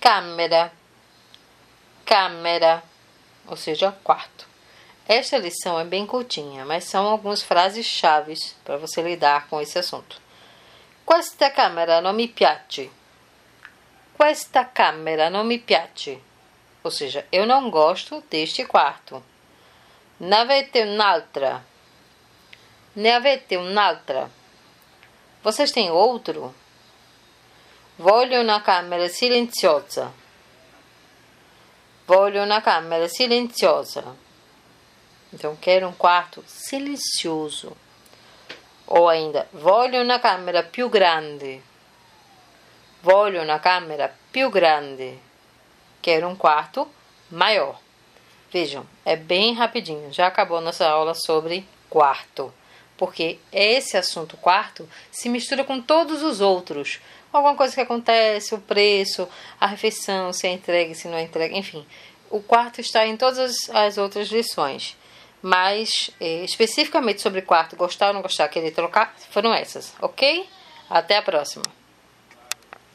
câmera, câmera, ou seja, quarto. Esta lição é bem curtinha, mas são algumas frases chaves para você lidar com esse assunto. Questa camera non mi piace. Questa camera non mi piace. Ou seja, eu não gosto deste quarto. Ne avete un'altra. Ne avete un'altra. Vocês têm outro? Voglio una camera silenziosa. Voglio una camera silenziosa. Então, quero um quarto silencioso. Ou ainda, voglio una camera più grande. Voglio una camera più grande. Quero um quarto maior. Vejam, é bem rapidinho. Já acabou nossa aula sobre quarto. Porque esse assunto quarto se mistura com todos os outros. Alguma coisa que acontece, o preço, a refeição, se é entregue, se não é entregue, enfim. O quarto está em todas as outras lições. Mas eh, especificamente sobre quarto, gostar ou não gostar, querer trocar, foram essas, ok? Até a próxima!